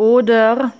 Oder